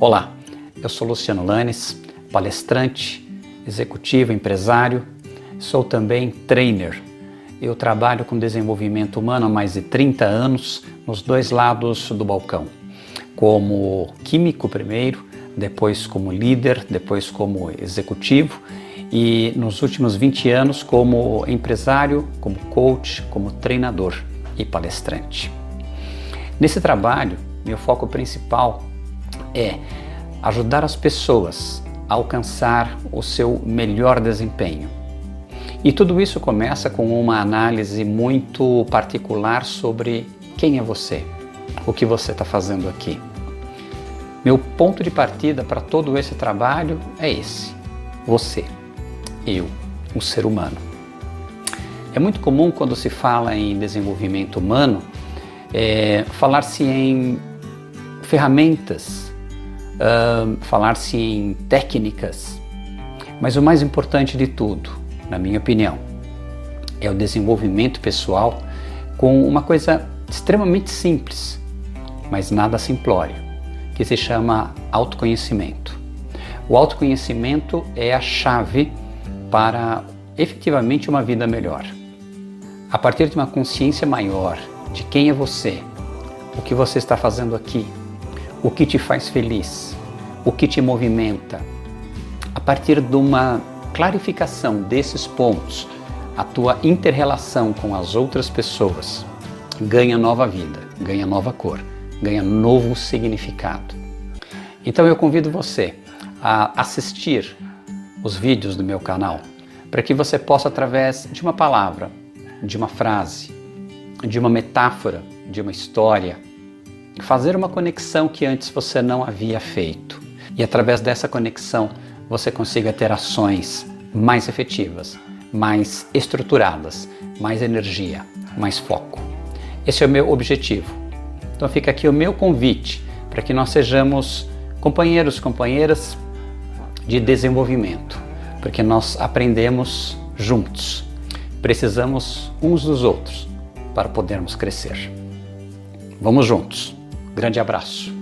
Olá, eu sou Luciano Lanes, palestrante, executivo, empresário, sou também trainer. Eu trabalho com desenvolvimento humano há mais de 30 anos nos dois lados do balcão, como químico primeiro, depois como líder, depois como executivo e nos últimos 20 anos como empresário, como coach, como treinador e palestrante. Nesse trabalho, meu foco principal é ajudar as pessoas a alcançar o seu melhor desempenho. E tudo isso começa com uma análise muito particular sobre quem é você, o que você está fazendo aqui. Meu ponto de partida para todo esse trabalho é esse: você, eu, o ser humano. É muito comum quando se fala em desenvolvimento humano é, falar-se em ferramentas, uh, falar-se em técnicas, mas o mais importante de tudo, na minha opinião, é o desenvolvimento pessoal com uma coisa extremamente simples, mas nada simplório, que se chama autoconhecimento. O autoconhecimento é a chave para efetivamente uma vida melhor. A partir de uma consciência maior de quem é você, o que você está fazendo aqui, o que te faz feliz, o que te movimenta. A partir de uma clarificação desses pontos, a tua interrelação com as outras pessoas ganha nova vida, ganha nova cor, ganha novo significado. Então eu convido você a assistir os vídeos do meu canal para que você possa, através de uma palavra, de uma frase, de uma metáfora, de uma história, fazer uma conexão que antes você não havia feito. E através dessa conexão você consiga ter ações mais efetivas, mais estruturadas, mais energia, mais foco. Esse é o meu objetivo. Então fica aqui o meu convite para que nós sejamos companheiros, companheiras de desenvolvimento, porque nós aprendemos juntos. Precisamos uns dos outros para podermos crescer. Vamos juntos. Grande abraço.